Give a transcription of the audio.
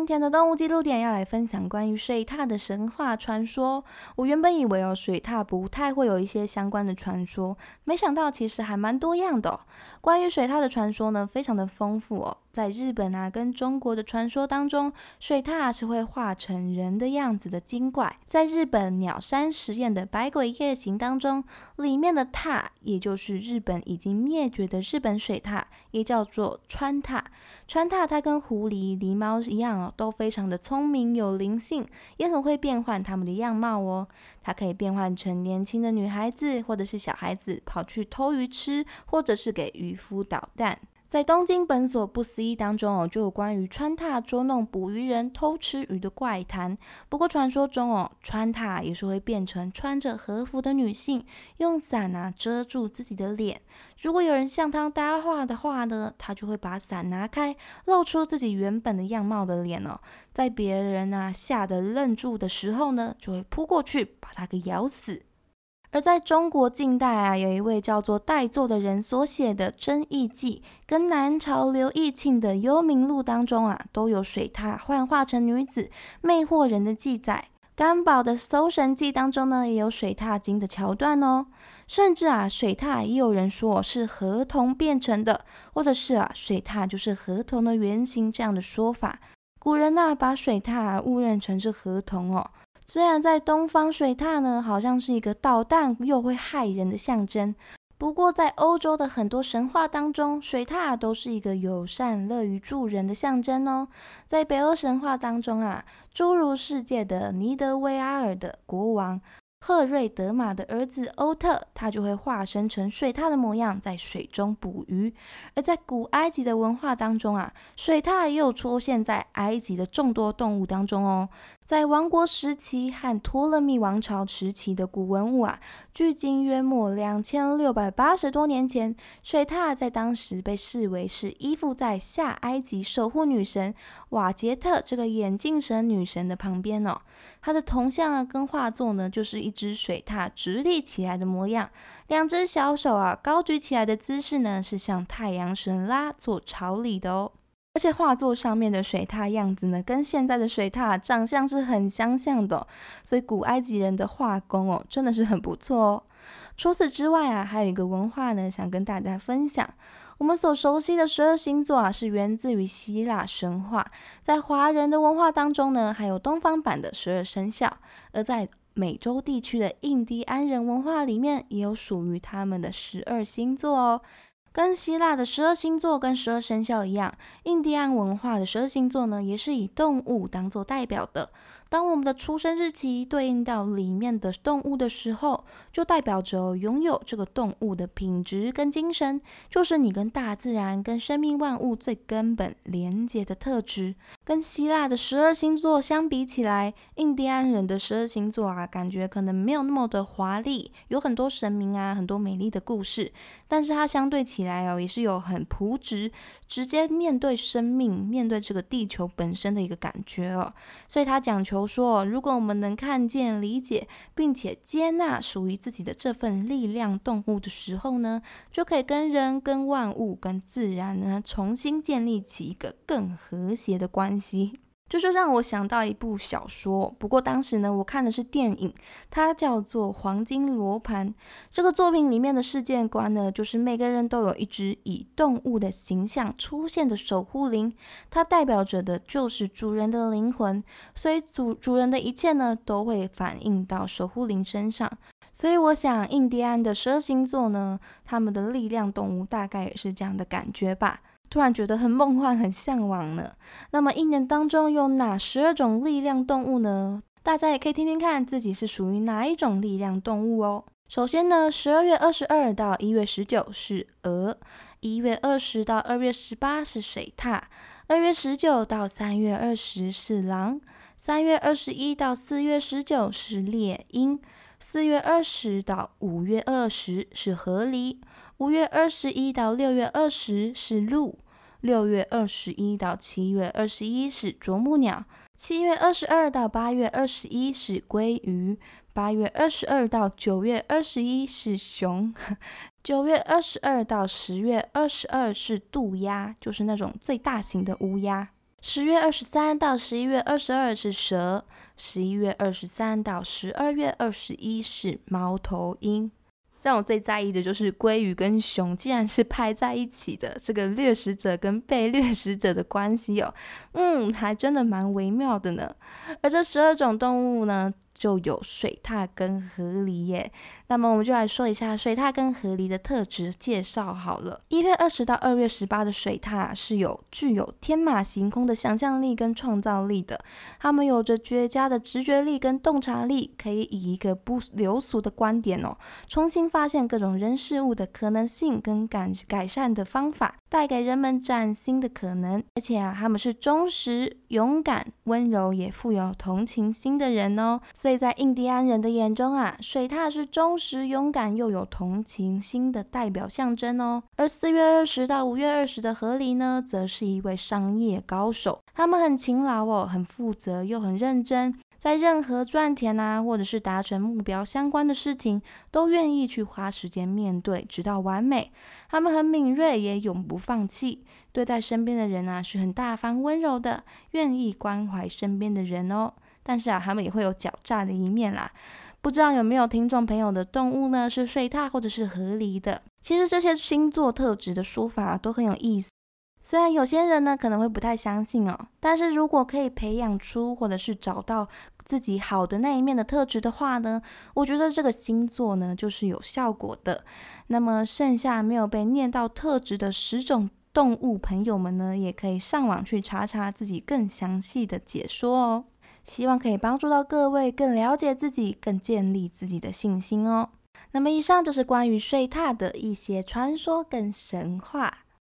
今天的动物记录点要来分享关于水獭的神话传说。我原本以为哦，水獭不太会有一些相关的传说，没想到其实还蛮多样的。关于水獭的传说呢，非常的丰富哦。在日本啊，跟中国的传说当中，水獭是会化成人的样子的精怪。在日本鸟山实验的《百鬼夜行》当中，里面的獭，也就是日本已经灭绝的日本水獭，也叫做川獭。川獭它跟狐狸、狸猫一样哦，都非常的聪明有灵性，也很会变换它们的样貌哦。它可以变换成年轻的女孩子，或者是小孩子，跑去偷鱼吃，或者是给渔夫捣蛋。在东京本所不思议当中哦，就有关于川踏捉弄捕鱼人偷吃鱼的怪谈。不过传说中哦，川踏也是会变成穿着和服的女性，用伞啊遮住自己的脸。如果有人向他搭话的话呢，他就会把伞拿开，露出自己原本的样貌的脸哦。在别人啊吓得愣住的时候呢，就会扑过去把他给咬死。而在中国近代啊，有一位叫做戴作的人所写的《真义记》跟南朝刘义庆的《幽冥录》当中啊，都有水獭幻化成女子魅惑人的记载。甘宝的《搜神记》当中呢，也有水獭精的桥段哦。甚至啊，水獭也有人说是河童变成的，或者是啊，水獭就是河童的原型这样的说法。古人呐，把水獭误认成是河童哦。虽然在东方，水獭呢好像是一个捣蛋又会害人的象征，不过在欧洲的很多神话当中，水獭都是一个友善、乐于助人的象征哦。在北欧神话当中啊，诸如世界的尼德维阿尔的国王。赫瑞德玛的儿子欧特，他就会化身成水獭的模样，在水中捕鱼。而在古埃及的文化当中啊，水獭也有出现在埃及的众多动物当中哦。在王国时期和托勒密王朝时期的古文物啊，距今约莫两千六百八十多年前，水獭在当时被视为是依附在下埃及守护女神瓦杰特这个眼镜神女神的旁边哦。它的铜像啊跟画作呢，就是一只水獭直立起来的模样，两只小手啊高举起来的姿势呢，是向太阳神拉做朝礼的哦。而且画作上面的水獭样子呢，跟现在的水獭长相是很相像的，所以古埃及人的画工哦，真的是很不错哦。除此之外啊，还有一个文化呢，想跟大家分享。我们所熟悉的十二星座啊，是源自于希腊神话，在华人的文化当中呢，还有东方版的十二生肖，而在美洲地区的印第安人文化里面，也有属于他们的十二星座哦。跟希腊的十二星座跟十二生肖一样，印第安文化的十二星座呢，也是以动物当做代表的。当我们的出生日期对应到里面的动物的时候，就代表着拥有这个动物的品质跟精神，就是你跟大自然、跟生命万物最根本连接的特质。跟希腊的十二星座相比起来，印第安人的十二星座啊，感觉可能没有那么的华丽，有很多神明啊，很多美丽的故事，但是它相对起起来哦，也是有很朴直，直接面对生命、面对这个地球本身的一个感觉哦。所以他讲求。说，如果我们能看见、理解，并且接纳属于自己的这份力量动物的时候呢，就可以跟人、跟万物、跟自然呢，重新建立起一个更和谐的关系。就是让我想到一部小说，不过当时呢，我看的是电影，它叫做《黄金罗盘》。这个作品里面的世界观呢，就是每个人都有一只以动物的形象出现的守护灵，它代表着的就是主人的灵魂，所以主主人的一切呢，都会反映到守护灵身上。所以我想，印第安的十二星座呢，他们的力量动物大概也是这样的感觉吧。突然觉得很梦幻、很向往呢。那么一年当中有哪十二种力量动物呢？大家也可以听听看自己是属于哪一种力量动物哦。首先呢，十二月二十二到一月十九是鹅，一月二十到二月十八是水獭，二月十九到三月二十是狼，三月二十一到四月十九是猎鹰，四月二十到五月二十是河狸，五月二十一到六月二十是鹿，六月二十一到七月二十一是啄木鸟，七月二十二到八月二十一是鲑鱼，八月二十二到九月二十一是熊，九月二十二到十月二十二是渡鸦，就是那种最大型的乌鸦。十月二十三到十一月二十二是蛇，十一月二十三到十二月二十一是猫头鹰。让我最在意的就是鲑鱼跟熊竟然是拍在一起的，这个掠食者跟被掠食者的关系哦，嗯，还真的蛮微妙的呢。而这十二种动物呢？就有水獭跟河狸耶，那么我们就来说一下水獭跟河狸的特质介绍好了。一月二十到二月十八的水獭是有具有天马行空的想象力跟创造力的，他们有着绝佳的直觉力跟洞察力，可以以一个不流俗的观点哦，重新发现各种人事物的可能性跟改改善的方法。带给人们崭新的可能，而且啊，他们是忠实、勇敢、温柔，也富有同情心的人哦。所以在印第安人的眼中啊，水獭是忠实、勇敢又有同情心的代表象征哦。而四月二十到五月二十的河狸呢，则是一位商业高手，他们很勤劳哦，很负责又很认真。在任何赚钱啊，或者是达成目标相关的事情，都愿意去花时间面对，直到完美。他们很敏锐，也永不放弃。对待身边的人啊，是很大方温柔的，愿意关怀身边的人哦。但是啊，他们也会有狡诈的一面啦。不知道有没有听众朋友的动物呢？是水獭或者是河狸的？其实这些星座特质的说法都很有意思。虽然有些人呢可能会不太相信哦，但是如果可以培养出或者是找到自己好的那一面的特质的话呢，我觉得这个星座呢就是有效果的。那么剩下没有被念到特质的十种动物朋友们呢，也可以上网去查查自己更详细的解说哦。希望可以帮助到各位更了解自己，更建立自己的信心哦。那么以上就是关于睡榻的一些传说跟神话。